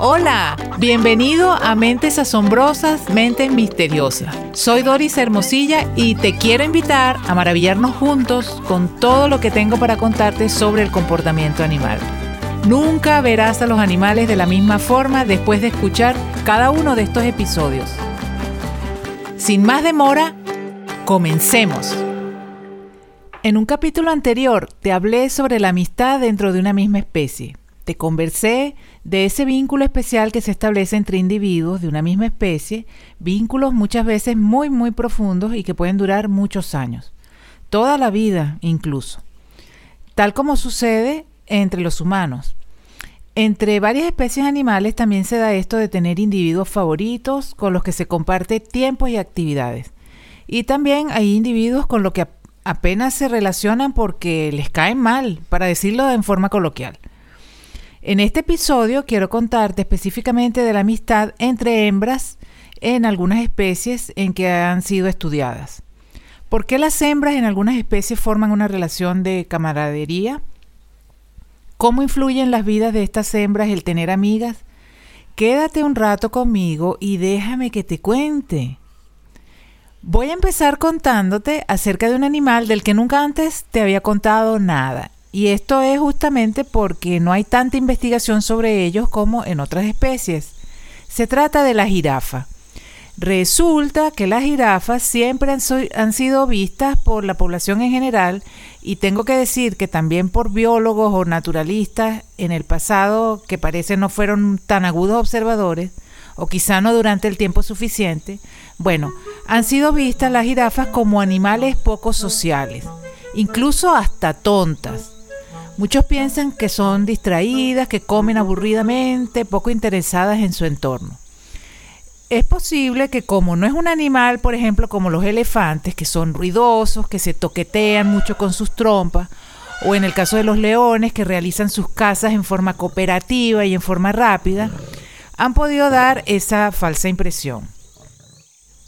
Hola, bienvenido a Mentes Asombrosas, Mentes Misteriosas. Soy Doris Hermosilla y te quiero invitar a maravillarnos juntos con todo lo que tengo para contarte sobre el comportamiento animal. Nunca verás a los animales de la misma forma después de escuchar cada uno de estos episodios. Sin más demora, comencemos. En un capítulo anterior te hablé sobre la amistad dentro de una misma especie. Te conversé de ese vínculo especial que se establece entre individuos de una misma especie, vínculos muchas veces muy muy profundos y que pueden durar muchos años, toda la vida incluso, tal como sucede entre los humanos. Entre varias especies animales también se da esto de tener individuos favoritos con los que se comparte tiempos y actividades. Y también hay individuos con los que apenas se relacionan porque les caen mal, para decirlo en forma coloquial. En este episodio quiero contarte específicamente de la amistad entre hembras en algunas especies en que han sido estudiadas. ¿Por qué las hembras en algunas especies forman una relación de camaradería? ¿Cómo influye en las vidas de estas hembras el tener amigas? Quédate un rato conmigo y déjame que te cuente. Voy a empezar contándote acerca de un animal del que nunca antes te había contado nada y esto es justamente porque no hay tanta investigación sobre ellos como en otras especies. Se trata de la jirafa. Resulta que las jirafas siempre han, sido vistas por la población en general y tengo que decir que también por biólogos o naturalistas en el pasado que parece no fueron tan agudos observadores o quizá no durante el tiempo suficiente, bueno, han sido vistas las jirafas como animales poco sociales, incluso hasta tontas. Muchos piensan que son distraídas, que comen aburridamente, poco interesadas en su entorno. Es posible que como no es un animal, por ejemplo, como los elefantes, que son ruidosos, que se toquetean mucho con sus trompas, o en el caso de los leones, que realizan sus cazas en forma cooperativa y en forma rápida, han podido dar esa falsa impresión.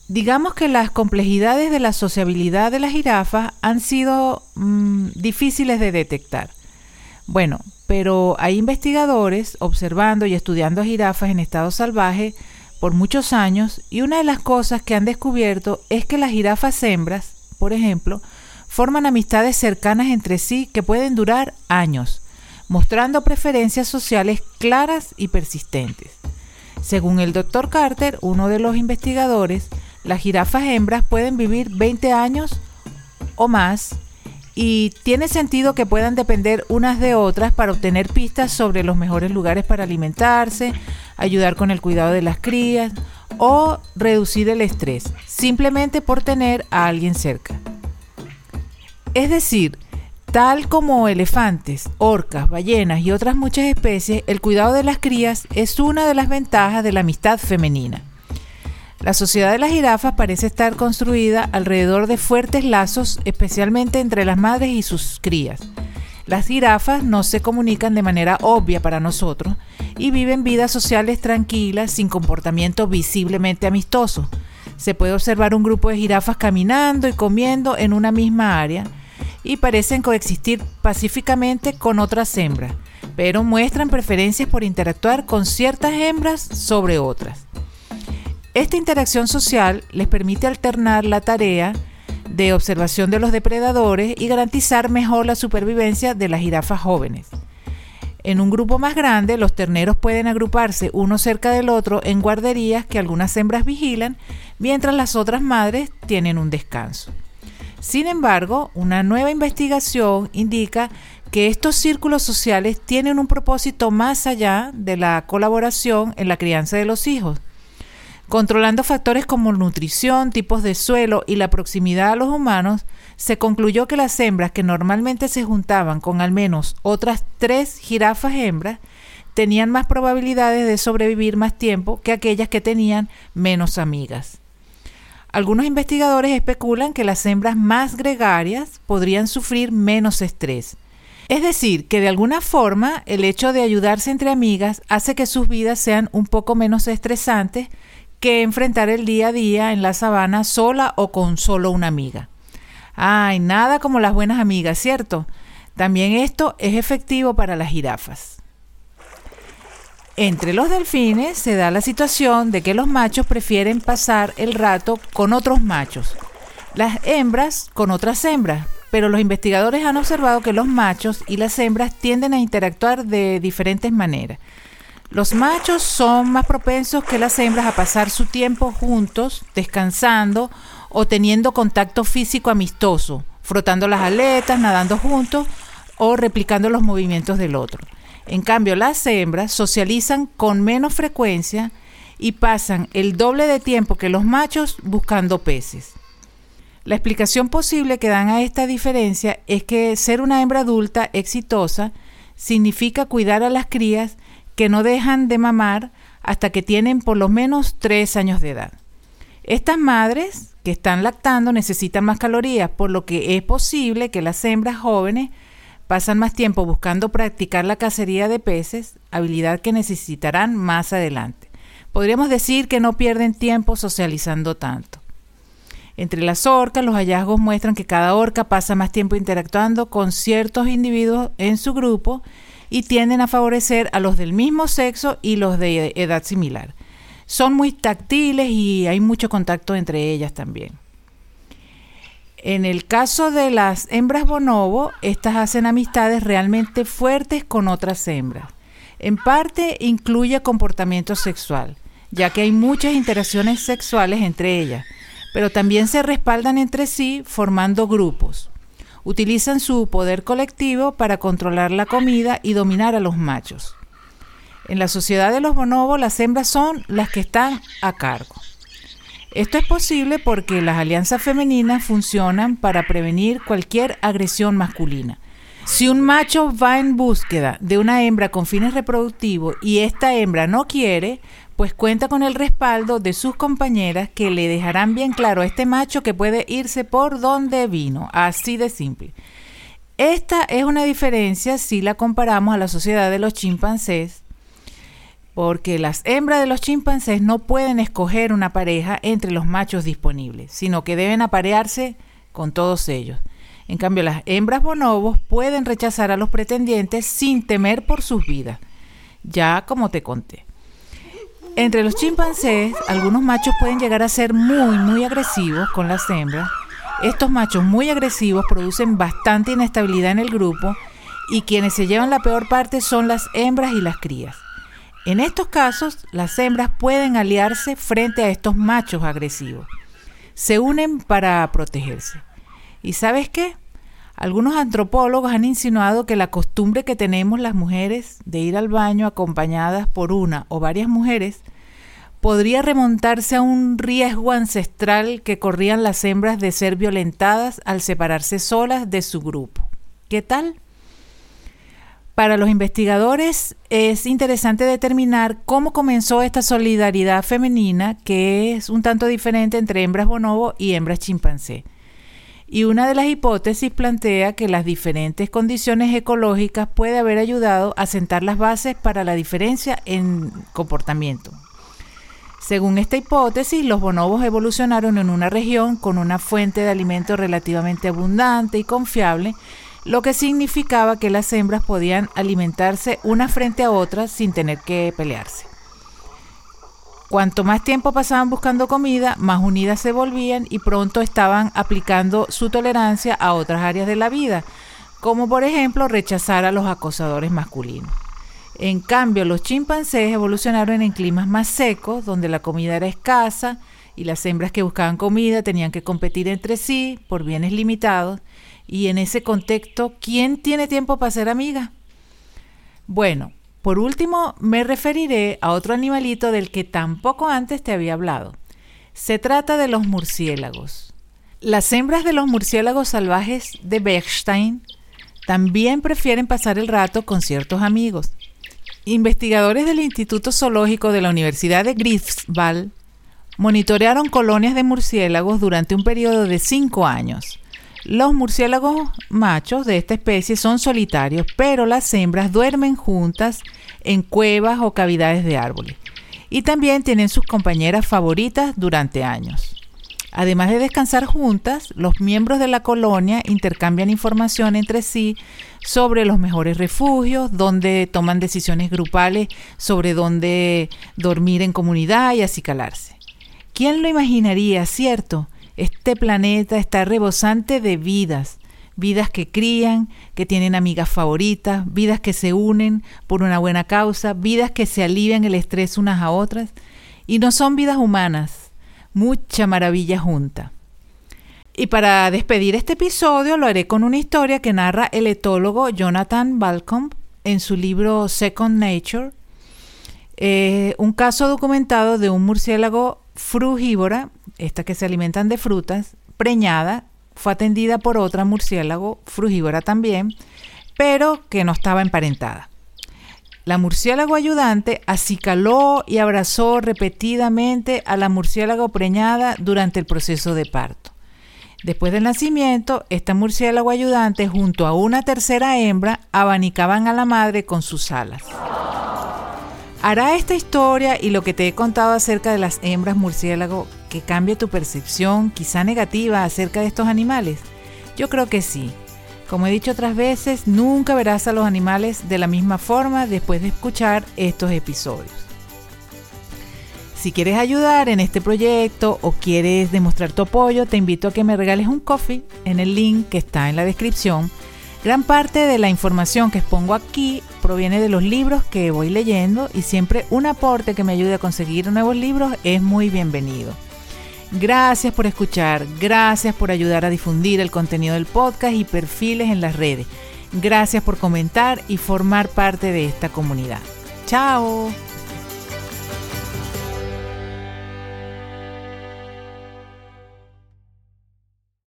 Digamos que las complejidades de la sociabilidad de las jirafas han sido mm, difíciles de detectar. Bueno, pero hay investigadores observando y estudiando jirafas en estado salvaje por muchos años y una de las cosas que han descubierto es que las jirafas hembras, por ejemplo, forman amistades cercanas entre sí que pueden durar años, mostrando preferencias sociales claras y persistentes. Según el Dr. Carter, uno de los investigadores, las jirafas hembras pueden vivir 20 años o más y tiene sentido que puedan depender unas de otras para obtener pistas sobre los mejores lugares para alimentarse, ayudar con el cuidado de las crías o reducir el estrés, simplemente por tener a alguien cerca. Es decir, tal como elefantes, orcas, ballenas y otras muchas especies, el cuidado de las crías es una de las ventajas de la amistad femenina. La sociedad de las jirafas parece estar construida alrededor de fuertes lazos, especialmente entre las madres y sus crías. Las jirafas no se comunican de manera obvia para nosotros y viven vidas sociales tranquilas sin comportamiento visiblemente amistoso. Se puede observar un grupo de jirafas caminando y comiendo en una misma área y parecen coexistir pacíficamente con otras hembras, pero muestran preferencias por interactuar con ciertas hembras sobre otras. Esta interacción social les permite alternar la tarea de observación de los depredadores y garantizar mejor la supervivencia de las jirafas jóvenes. En un grupo más grande, los terneros pueden agruparse uno cerca del otro en guarderías que algunas hembras vigilan, mientras las otras madres tienen un descanso. Sin embargo, una nueva investigación indica que estos círculos sociales tienen un propósito más allá de la colaboración en la crianza de los hijos Controlando factores como nutrición, tipos de suelo y la proximidad a los humanos, se concluyó que las hembras que normalmente se juntaban con al menos otras tres jirafas hembras tenían más probabilidades de sobrevivir más tiempo que aquellas que tenían menos amigas. Algunos investigadores especulan que las hembras más gregarias podrían sufrir menos estrés. Es decir, que de alguna forma el hecho de ayudarse entre amigas hace que sus vidas sean un poco menos estresantes que enfrentar el día a día en la sabana sola o con solo una amiga. Ay, nada como las buenas amigas, ¿cierto? También esto es efectivo para las jirafas. Entre los delfines se da la situación de que los machos prefieren pasar el rato con otros machos, las hembras con otras hembras, pero los investigadores han observado que los machos y las hembras tienden a interactuar de diferentes maneras. Los machos son más propensos que las hembras a pasar su tiempo juntos, descansando o teniendo contacto físico amistoso, frotando las aletas, nadando juntos o replicando los movimientos del otro. En cambio, las hembras socializan con menos frecuencia y pasan el doble de tiempo que los machos buscando peces. La explicación posible que dan a esta diferencia es que ser una hembra adulta exitosa significa cuidar a las crías que no dejan de mamar hasta que tienen por lo menos tres años de edad. Estas madres que están lactando necesitan más calorías, por lo que es posible que las hembras jóvenes pasan más tiempo buscando practicar la cacería de peces, habilidad que necesitarán más adelante. Podríamos decir que no pierden tiempo socializando tanto. Entre las orcas, los hallazgos muestran que cada orca pasa más tiempo interactuando con ciertos individuos en su grupo y tienden a favorecer a los del mismo sexo y los de edad similar. Son muy táctiles y hay mucho contacto entre ellas también. En el caso de las hembras bonobo, estas hacen amistades realmente fuertes con otras hembras. En parte incluye comportamiento sexual, ya que hay muchas interacciones sexuales entre ellas, pero también se respaldan entre sí formando grupos. Utilizan su poder colectivo para controlar la comida y dominar a los machos. En la sociedad de los bonobos, las hembras son las que están a cargo. Esto es posible porque las alianzas femeninas funcionan para prevenir cualquier agresión masculina. Si un macho va en búsqueda de una hembra con fines reproductivos y esta hembra no quiere, pues cuenta con el respaldo de sus compañeras que le dejarán bien claro a este macho que puede irse por donde vino, así de simple. Esta es una diferencia si la comparamos a la sociedad de los chimpancés porque las hembras de los chimpancés no pueden escoger una pareja entre los machos disponibles, sino que deben aparearse con todos ellos. En cambio, las hembras bonobos pueden rechazar a los pretendientes sin temer por sus vidas, ya como te conté. Entre los chimpancés, algunos machos pueden llegar a ser muy, muy agresivos con las hembras. Estos machos muy agresivos producen bastante inestabilidad en el grupo y quienes se llevan la peor parte son las hembras y las crías. En estos casos, las hembras pueden aliarse frente a estos machos agresivos. Se unen para protegerse. ¿Y sabes qué? Algunos antropólogos han insinuado que la costumbre que tenemos las mujeres de ir al baño acompañadas por una o varias mujeres podría remontarse a un riesgo ancestral que corrían las hembras de ser violentadas al separarse solas de su grupo. ¿Qué tal? Para los investigadores es interesante determinar cómo comenzó esta solidaridad femenina que es un tanto diferente entre hembras bonobo y hembras chimpancé. Y una de las hipótesis plantea que las diferentes condiciones ecológicas puede haber ayudado a sentar las bases para la diferencia en comportamiento. Según esta hipótesis, los bonobos evolucionaron en una región con una fuente de alimento relativamente abundante y confiable lo que significaba que las hembras podían alimentarse una frente a otra sin tener que pelearse. Cuanto más tiempo pasaban buscando comida, más unidas se volvían y pronto estaban aplicando su tolerancia a otras áreas de la vida, como por ejemplo rechazar a los acosadores masculinos. En cambio, los chimpancés evolucionaron en climas más secos, donde la comida era escasa y las hembras que buscaban comida tenían que competir entre sí por bienes limitados y en ese contexto, ¿quién tiene tiempo para ser amiga? Bueno, por último, me referiré a otro animalito del que tampoco antes te había hablado. Se trata de los murciélagos. Las hembras de los murciélagos salvajes de Bechstein también prefieren pasar el rato con ciertos amigos. Investigadores del Instituto Zoológico de la Universidad de Greifswald monitorearon colonias de murciélagos durante un periodo de cinco años. Los murciélagos machos de esta especie son solitarios, pero las hembras duermen juntas en cuevas o cavidades de árboles. Y también tienen sus compañeras favoritas durante años. Además de descansar juntas, los miembros de la colonia intercambian información entre sí sobre los mejores refugios, donde toman decisiones grupales sobre dónde dormir en comunidad y acicalarse. ¿Quién lo imaginaría, cierto? Este planeta está rebosante de vidas, vidas que crían, que tienen amigas favoritas, vidas que se unen por una buena causa, vidas que se alivian el estrés unas a otras, y no son vidas humanas, mucha maravilla junta. Y para despedir este episodio lo haré con una historia que narra el etólogo Jonathan Balcombe en su libro Second Nature, eh, un caso documentado de un murciélago frugívora, esta que se alimentan de frutas, preñada, fue atendida por otra murciélago frugívora también, pero que no estaba emparentada. La murciélago ayudante acicaló y abrazó repetidamente a la murciélago preñada durante el proceso de parto. Después del nacimiento, esta murciélago ayudante junto a una tercera hembra abanicaban a la madre con sus alas. ¿Hará esta historia y lo que te he contado acerca de las hembras murciélago que cambie tu percepción, quizá negativa, acerca de estos animales? Yo creo que sí. Como he dicho otras veces, nunca verás a los animales de la misma forma después de escuchar estos episodios. Si quieres ayudar en este proyecto o quieres demostrar tu apoyo, te invito a que me regales un coffee en el link que está en la descripción. Gran parte de la información que expongo aquí proviene de los libros que voy leyendo y siempre un aporte que me ayude a conseguir nuevos libros es muy bienvenido. Gracias por escuchar, gracias por ayudar a difundir el contenido del podcast y perfiles en las redes. Gracias por comentar y formar parte de esta comunidad. Chao.